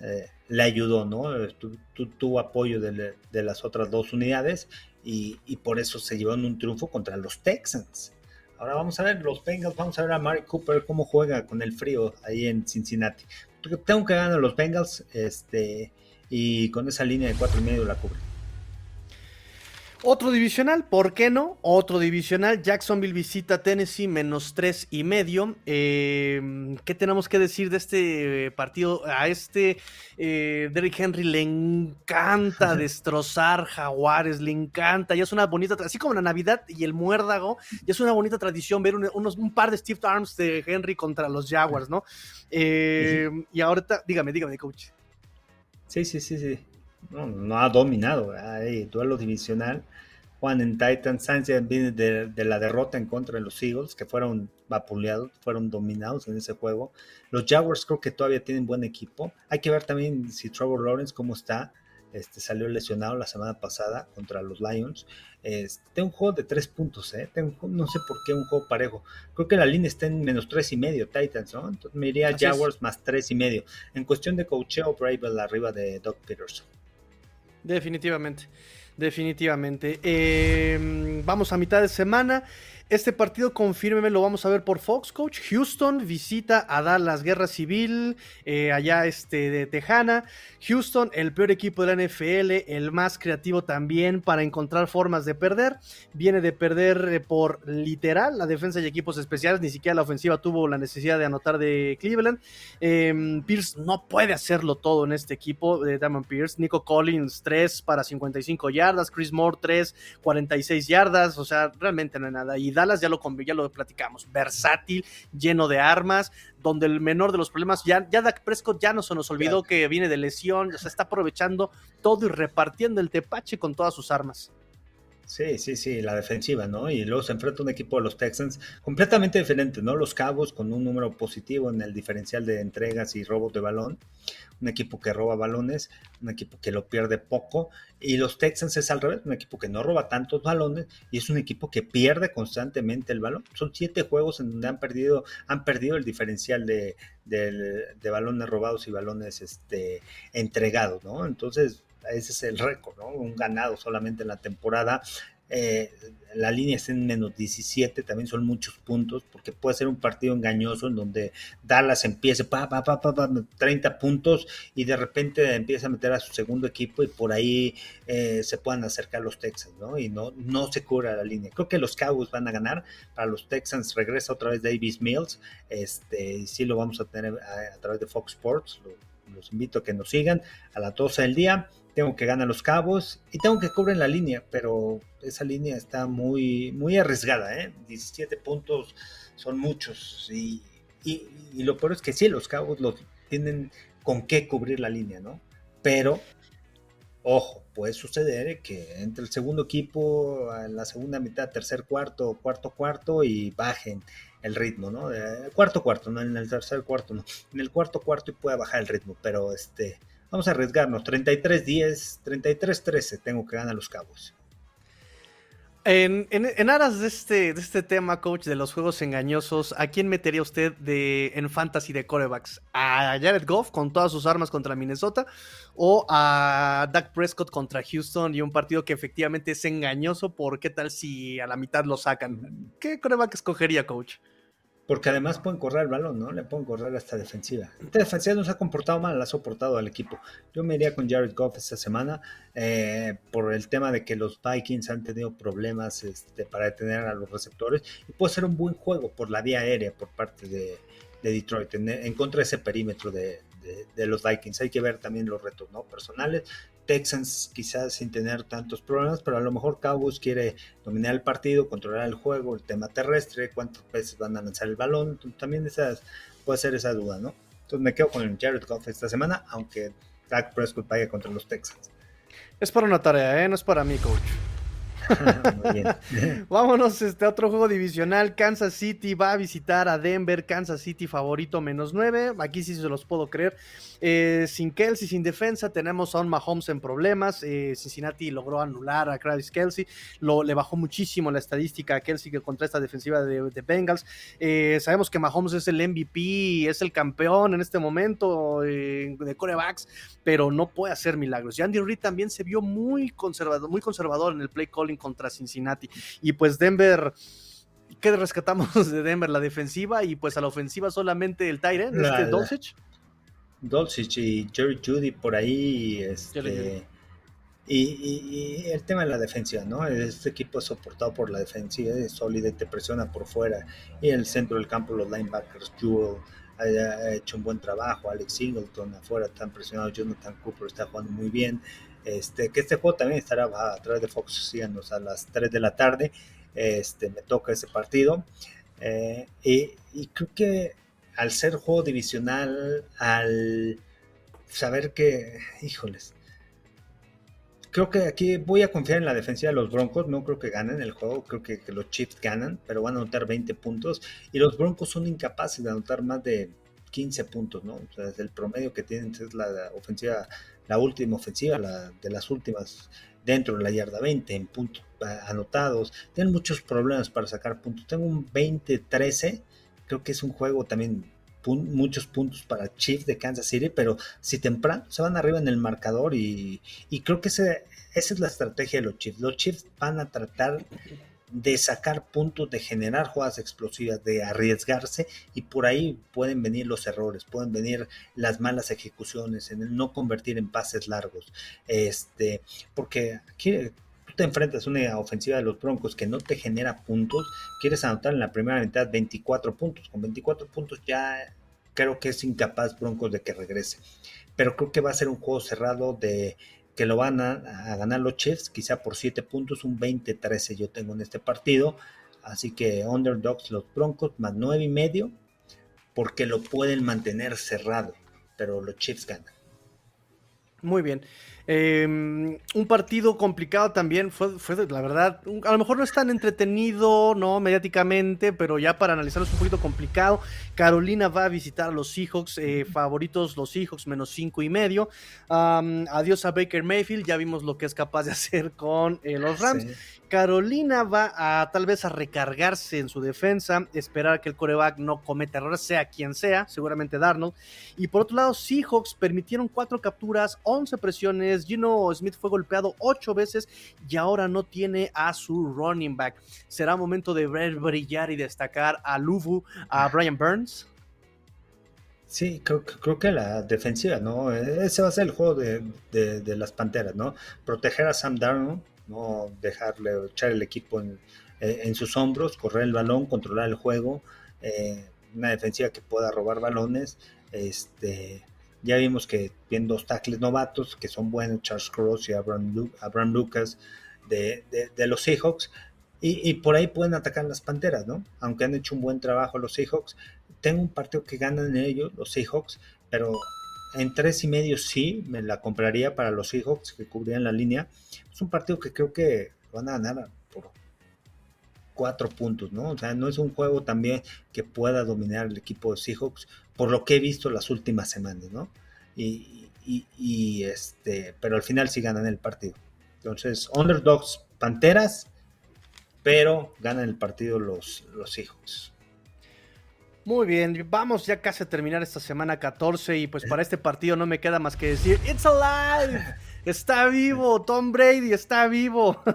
eh, le ayudó, ¿no? tuvo apoyo de, las otras dos unidades y, por eso se llevó en un triunfo contra los Texans. Ahora vamos a ver los Bengals, vamos a ver a Mari Cooper cómo juega con el frío ahí en Cincinnati. Tengo que ganar los Bengals este, y con esa línea de cuatro y medio la cubre. Otro divisional, ¿por qué no? Otro divisional, Jacksonville visita Tennessee menos tres y medio. Eh, ¿Qué tenemos que decir de este partido? A este eh, Derrick Henry le encanta destrozar jaguares, le encanta, ya es una bonita, así como la Navidad y el muérdago, ya es una bonita tradición ver unos, un par de Steve Arms de Henry contra los Jaguars, ¿no? Eh, y ahorita, dígame, dígame, coach. Sí, sí, sí, sí. No, ha dominado, hay duelo divisional Juan en Titans, Sainz viene de, la derrota en contra de los Eagles, que fueron vapuleados, fueron dominados en ese juego. Los Jaguars creo que todavía tienen buen equipo. Hay que ver también si Trevor Lawrence cómo está. Este, salió lesionado la semana pasada contra los Lions. Este, tengo un juego de tres puntos, ¿eh? no sé por qué un juego parejo. Creo que la línea está en menos tres y medio, Titans, ¿no? Entonces me iría Jaguars más tres y medio. En cuestión de coacheo, Brave arriba de Doug Peterson. Definitivamente. Definitivamente. Em, vamos a mitad de semana. Este partido, confírmeme, lo vamos a ver por Fox, coach. Houston visita a Dallas, guerra civil, eh, allá este, de Tejana. Houston, el peor equipo de la NFL, el más creativo también para encontrar formas de perder. Viene de perder eh, por literal la defensa y equipos especiales, ni siquiera la ofensiva tuvo la necesidad de anotar de Cleveland. Em, Pierce no puede hacerlo todo en este equipo de Damon Pierce. Nico Collins, 3 para 55 yardas. Chris Moore, 3, 46 yardas. O sea, realmente no hay nada. Y Dallas ya lo, ya lo platicamos, versátil, lleno de armas, donde el menor de los problemas, ya, ya Dak Prescott ya no se nos olvidó que viene de lesión, o sea, está aprovechando todo y repartiendo el tepache con todas sus armas. Sí, sí, sí, la defensiva, ¿no? Y luego se enfrenta un equipo de los Texans completamente diferente, ¿no? Los Cabos con un número positivo en el diferencial de entregas y robos de balón, un equipo que roba balones, un equipo que lo pierde poco, y los Texans es al revés, un equipo que no roba tantos balones y es un equipo que pierde constantemente el balón. Son siete juegos en donde han perdido, han perdido el diferencial de, de balones robados y balones este, entregados, ¿no? Entonces, ese es el récord, ¿no? Un ganado solamente en la temporada. Eh, la línea está en menos 17, también son muchos puntos, porque puede ser un partido engañoso en donde Dallas empiece pa, pa, pa, pa 30 puntos y de repente empieza a meter a su segundo equipo y por ahí eh, se puedan acercar los Texans, ¿no? Y no, no se cura la línea. Creo que los Cowboys van a ganar, para los Texans regresa otra vez Davis Mills, este, y sí lo vamos a tener a, través de Fox Sports, los invito a que nos sigan a la 12 del día tengo que ganar los cabos y tengo que cubrir la línea, pero esa línea está muy, muy arriesgada, ¿eh? 17 puntos son muchos y, lo peor es que sí, los cabos los tienen con qué cubrir la línea, ¿no? Pero, ojo, puede suceder que entre el segundo equipo, en la segunda mitad, tercer cuarto, cuarto cuarto y bajen el ritmo, ¿no? cuarto cuarto, no en el tercer cuarto, no. En el cuarto cuarto y puede bajar el ritmo, pero este Vamos a arriesgarnos. 33-10, 33-13 tengo que ganar los cabos. En, aras de este, de este tema, coach, de los juegos engañosos, ¿a quién metería usted en fantasy de corebacks? ¿A Jared Goff con todas sus armas contra Minnesota? ¿O a Dak Prescott contra Houston y un partido que efectivamente es engañoso? ¿Por qué tal si a la mitad lo sacan? ¿Qué coreback escogería, coach? Porque además pueden correr el balón, ¿no? Le pueden correr esta defensiva. Esta defensiva no se ha comportado mal, la ha soportado al equipo. Yo me iría con Jared Goff esta semana eh, por el tema de que los Vikings han tenido problemas este, para detener a los receptores y puede ser un buen juego por la vía aérea por parte de, Detroit en, contra de ese perímetro de, de, los Vikings. Hay que ver también los retos ¿no? personales Texans quizás sin tener tantos problemas, pero a lo mejor Cowboys quiere dominar el partido, controlar el juego, el tema terrestre, cuántas veces van a lanzar el balón, también esas, puede ser esa duda, ¿no? Entonces me quedo con Jared Goff esta semana, aunque Dak Prescott vaya contra los Texans. Es para una tarea, ¿eh? No es para mí, coach. [LAUGHS] [LAUGHS] Vámonos este otro juego divisional. Kansas City va a visitar a Denver. Kansas City favorito menos 9. Aquí sí se los puedo creer. Eh, sin Kelsey, sin defensa, tenemos a un Mahomes en problemas. Eh, Cincinnati logró anular a Travis Kelsey. Lo, le bajó muchísimo la estadística a Kelsey que contra esta defensiva de, Bengals. Eh, sabemos que Mahomes es el MVP, es el campeón en este momento de corebacks, pero no puede hacer milagros. Y Andy Reid también se vio muy conservador, muy conservador en el play calling contra Cincinnati. Y pues Denver. ¿Qué rescatamos [LAUGHS] de Denver? La defensiva y pues a la ofensiva solamente el Tyren, este Dulcich. Dolcich y Jerry Judy por ahí. Este, y, el tema de la defensiva, ¿no? Este equipo es soportado por la defensiva, es sólido, te presiona por fuera. Y en el centro del campo, los linebackers, Jewel ha hecho un buen trabajo. Alex Singleton afuera están presionados. Jonathan Cooper está jugando muy bien. Este, que este juego también estará a través de Fox síganos a las 3 de la tarde. Este, me toca ese partido. Eh, y, creo que al ser juego divisional, al saber que, híjoles, creo que aquí voy a confiar en la defensa de los Broncos. No creo que ganen el juego, creo que, los Chiefs ganan, pero van a anotar 20 puntos. Y los Broncos son incapaces de anotar más de 15 puntos, ¿no? O sea, el promedio que tienen es la ofensiva, la última ofensiva, la de las últimas dentro de la yarda 20 en puntos anotados. Tienen muchos problemas para sacar puntos. Tengo un 20-13 creo que es un juego también muchos puntos para Chiefs de Kansas City, pero si temprano se van arriba en el marcador y, creo que ese, esa es la estrategia de los Chiefs. Los Chiefs van a tratar de sacar puntos, de generar jugadas explosivas, de arriesgarse y por ahí pueden venir los errores, pueden venir las malas ejecuciones, en el no convertir en pases largos. Este, porque aquí te enfrentas a una ofensiva de los Broncos que no te genera puntos, quieres anotar en la primera mitad 24 puntos. Con 24 puntos ya creo que es incapaz Broncos de que regrese. Pero creo que va a ser un juego cerrado de que lo van a, ganar los Chiefs, quizá por 7 puntos, un 20-13 yo tengo en este partido. Así que underdogs los Broncos más 9 y medio, porque lo pueden mantener cerrado, pero los Chiefs ganan. Muy bien. Em, un partido complicado también, fue, fue la verdad, a lo mejor no es tan entretenido, ¿no? Mediáticamente, pero ya para analizarlo es un poquito complicado. Carolina va a visitar a los Seahawks, eh, favoritos los Seahawks menos cinco y medio. adiós a Baker Mayfield, ya vimos lo que es capaz de [LAUGHS] hacer con eh, los Rams. Carolina va a tal vez a recargarse en su defensa, esperar que el coreback no cometa errores, sea quien sea, seguramente Darnold. Y por otro lado, Seahawks permitieron cuatro capturas, 11 presiones. Gino Smith fue golpeado ocho veces y ahora no tiene a su running back. ¿Será momento de ver brillar y destacar a Luvu, a Brian Burns? Sí, creo, que la defensiva, ¿no? Ese va a ser el juego de, de las Panteras, ¿no? Proteger a Sam Darnold no dejarle echar el equipo en, eh, sus hombros, correr el balón, controlar el juego, eh, una defensiva que pueda robar balones. Este, ya vimos que tienen dos tackles novatos que son buenos, Charles Cross y Abraham, Lucas de, los Seahawks. Y, por ahí pueden atacar las Panteras, ¿no? Aunque han hecho un buen trabajo los Seahawks. Tengo un partido que ganan ellos, los Seahawks, pero en tres y medio sí, me la compraría para los Seahawks que cubrían la línea. Es un partido que creo que van a ganar cuatro puntos, ¿no? O sea, no es un juego también que pueda dominar el equipo de Seahawks, por lo que he visto las últimas semanas, ¿no? Y, este, pero al final sí ganan el partido. Entonces, underdogs, Panteras, pero ganan el partido los, los Seahawks. Muy bien, vamos ya casi a terminar esta semana 14 y pues para este partido no me queda más que decir, It's alive. Está vivo, Tom Brady está vivo. [LAUGHS]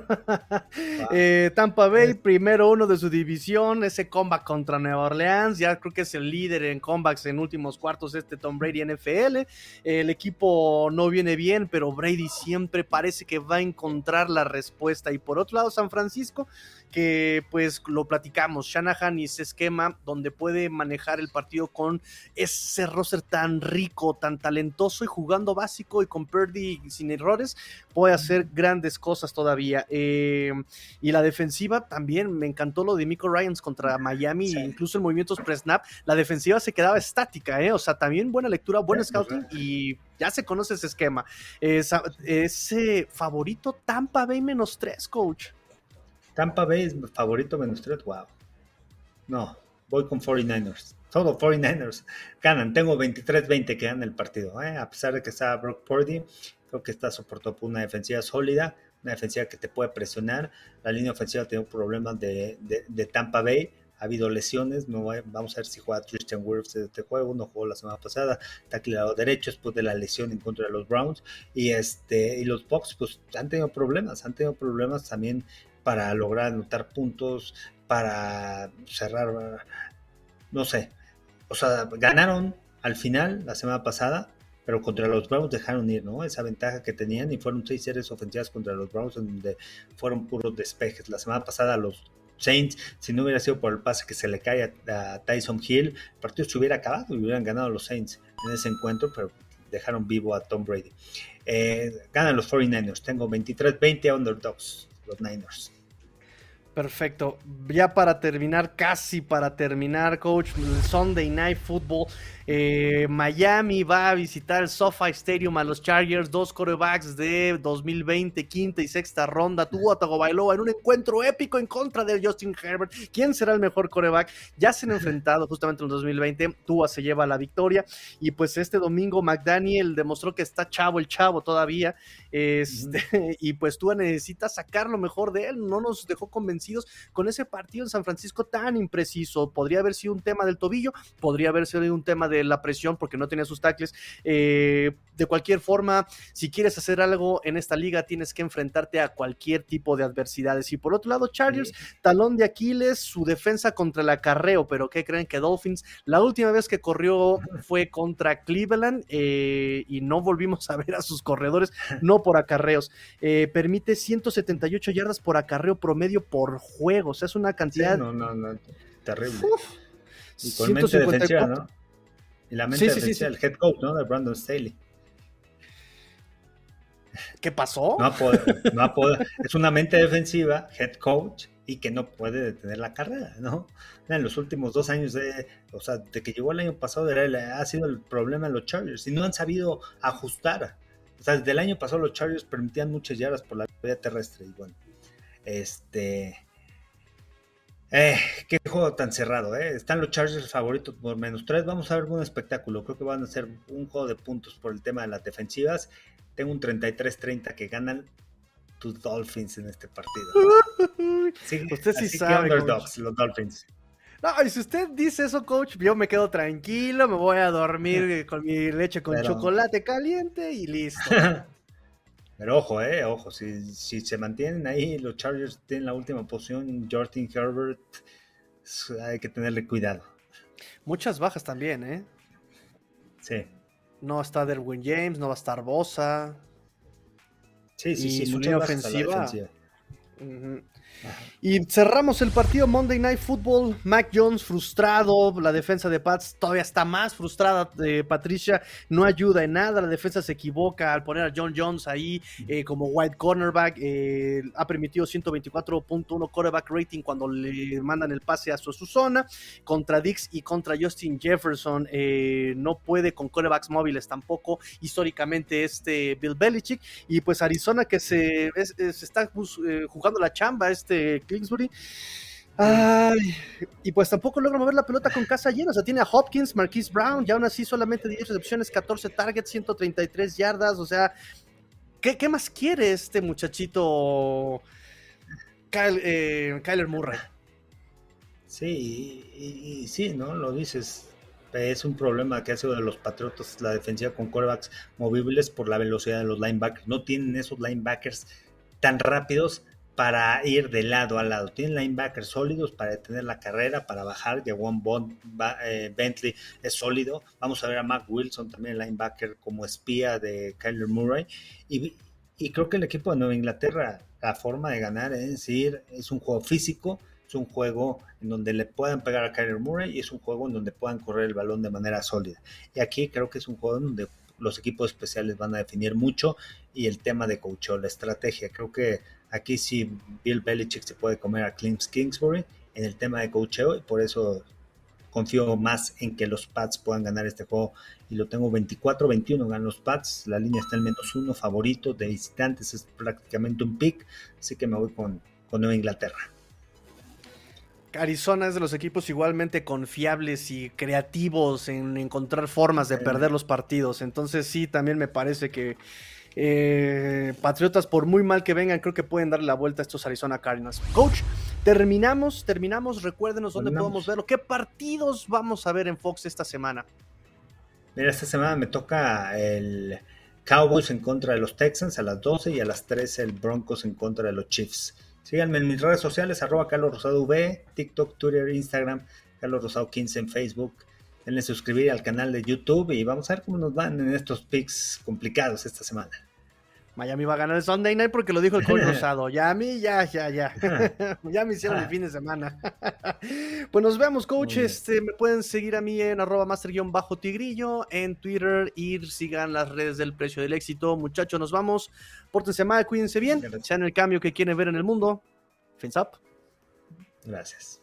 Eh, Tampa Bay, primero uno de su división, ese comeback contra Nueva Orleans, ya creo que es el líder en comebacks en últimos cuartos este Tom Brady NFL. El equipo no viene bien, pero Brady siempre parece que va a encontrar la respuesta. Y por otro lado, San Francisco, que pues lo platicamos, Shanahan y ese esquema donde puede manejar el partido con ese roster tan rico, tan talentoso y jugando básico y con Purdy sin errores, puede hacer grandes cosas todavía. Eh, y la defensiva también, me encantó lo de Miko Ryans contra Miami, incluso en movimientos pre-snap, la defensiva se quedaba estática, ¿eh? o sea, también buena lectura, buen scouting y ya se conoce ese esquema. ese favorito Tampa Bay menos 3, coach. Tampa Bay es favorito menos 3, wow. No, voy con 49ers. Todo 49ers ganan. Tengo 23-20 que ganan el partido. ¿eh? A pesar de que está Brock Purdy, Creo que está soportado por una defensiva sólida, una defensiva que te puede presionar. La línea ofensiva tiene problemas de, de, Tampa Bay. Ha habido lesiones, no vamos a ver si juega Christian Wirfs de este juego, no jugó la semana pasada, está lado derecho después de la lesión en contra de los Browns y este y los Bucks pues han tenido problemas, han tenido problemas también para lograr anotar puntos, para cerrar, no sé, o sea, ganaron al final la semana pasada, pero contra los Browns dejaron ir, ¿no? Esa ventaja que tenían y fueron seis series ofensivas contra los Browns en donde fueron puros despejes. La semana pasada los Saints, si no hubiera sido por el pase que se le cae a, Tyson Hill, el partido se hubiera acabado y hubieran ganado los Saints en ese encuentro, pero dejaron vivo a Tom Brady. Eh, ganan los 49ers, tengo 23-20 underdogs, Niners. Perfecto. Ya para terminar, casi para terminar, coach, Sunday Night Football. Eh, Miami va a visitar el SoFi Stadium a los Chargers, dos corebacks de 2020, quinta y sexta ronda. Tuvo a Tagovailoa en un encuentro épico en contra de Justin Herbert. ¿Quién será el mejor coreback? Ya se han enfrentado justamente en 2020. Tua se lleva la victoria. Y pues este domingo McDaniel demostró que está chavo el chavo todavía. Este, [LAUGHS] y pues Tua necesita sacar lo mejor de él. No nos dejó convencidos con ese partido en San Francisco tan impreciso. Podría haber sido un tema del tobillo, podría haber sido un tema de la presión porque no tenía sus tackles. Eh, de cualquier forma, si quieres hacer algo en esta liga, tienes que enfrentarte a cualquier tipo de adversidades. Y por otro lado, Chargers, talón de Aquiles, su defensa contra el acarreo, pero ¿qué creen que Dolphins? La última vez que corrió fue contra Cleveland eh, y no volvimos a ver a sus corredores, no por acarreos. Eh, permite 178 yardas por acarreo promedio por juego, o sea, es una cantidad... no, no, no, terrible. y con mente defensiva, ¿no? Y la mente defensiva del head coach, ¿no? De Brandon Staley. ¿Qué pasó? No no es una mente defensiva, head coach, y que no puede detener la carrera, ¿no? En los últimos dos años, de, o sea, de que llegó el año pasado, era, ha sido el problema de los Chargers y no han sabido ajustar O sea, desde el año pasado los Chargers permitían muchas yardas por la vía terrestre. Y bueno, este. Eh, qué juego tan cerrado, ¿eh? Están los Chargers favoritos por menos tres. Vamos a ver un espectáculo. Creo que van a ser un juego de puntos por el tema de las defensivas. Tengo un 33-30 que ganan tus Dolphins en este partido. [LAUGHS] Sí, Usted sí sabe. underdogs, los Dolphins. No, y si usted dice eso, coach, yo me quedo tranquilo, me voy a dormir [LAUGHS] con mi leche con chocolate caliente y listo. [LAUGHS] Pero ojo, eh, ojo, si, si se mantienen ahí, los Chargers tienen la última posición, Jordan Herbert, hay que tenerle cuidado. Muchas bajas también, ¿eh? Sí. No va a estar Derwin James, no va a estar Bosa. Sí, sí, sí, su línea ofensiva. Y cerramos el partido Monday Night Football. Mac Jones frustrado. La defensa de Pats todavía está más frustrada. Eh, Patricia no ayuda en nada. La defensa se equivoca al poner a John Jones ahí eh, como white cornerback. Eh, ha permitido 124.1 quarterback rating cuando le mandan el pase a su, zona. Contra Dix y contra Justin Jefferson no puede con quarterbacks móviles tampoco. Históricamente este Bill Belichick. Y pues Arizona que se, se está jugando la chamba este Kingsbury. y pues tampoco logra mover la pelota con casa llena. O sea, tiene a Hopkins, Marquise Brown, ya aún así solamente 10 recepciones, 14 targets, 133 yardas. O sea, ¿qué, más quiere este muchachito eh, Kyler Murray? Sí, y, sí, ¿no? Lo dices. Es un problema que ha sido de los Patriotas la defensiva con quarterbacks movibles por la velocidad de los linebackers. No tienen esos linebackers tan rápidos para ir de lado a lado. Tienen linebackers sólidos para detener la carrera, para bajar. Jawan Bond, eh, Bentley es sólido. Vamos a ver a Mac Wilson, también linebacker como espía de Kyler Murray. Y, creo que el equipo de Nueva Inglaterra, la forma de ganar es decir, es un juego físico, es un juego en donde le puedan pegar a Kyler Murray y es un juego en donde puedan correr el balón de manera sólida. Y aquí creo que es un juego en donde los equipos especiales van a definir mucho y el tema de coach la estrategia. Creo que Aquí sí Bill Belichick se puede comer a Clint Kingsbury en el tema de coacheo y por eso confío más en que los Pats puedan ganar este juego. Y lo tengo 24-21 ganan los Pats, la línea está en menos uno, favorito de visitantes, es prácticamente un pick, así que me voy con, con Nueva Inglaterra. Arizona es de los equipos igualmente confiables y creativos en encontrar formas de perder los partidos, entonces sí, también me parece que eh, Patriotas, por muy mal que vengan, creo que pueden darle la vuelta a estos Arizona Cardinals. Coach, terminamos, terminamos. Recuérdenos dónde podemos verlo. ¿Qué partidos vamos a ver en Fox esta semana? Mira, esta semana me toca el Cowboys en contra de los Texans a las 12 y a las 13 el Broncos en contra de los Chiefs. Síganme en mis redes sociales, arroba Carlos Rosado V, TikTok, Twitter, Instagram, Carlos Rosado 15 en Facebook. Denle suscribir al canal de YouTube y vamos a ver cómo nos van en estos picks complicados esta semana. Miami va a ganar el Sunday Night porque lo dijo el coach [LAUGHS] rosado. Ya a mí, ya, ya, ya. [LAUGHS] ya me hicieron el fin de semana. [LAUGHS] pues nos vemos, coach. Este, me pueden seguir a mí en arroba master-tigrillo en Twitter y sigan las redes del precio del éxito. Muchachos, nos vamos. Pórtense mal, cuídense bien. Sean el cambio que quieren ver en el mundo. Fins up. Gracias.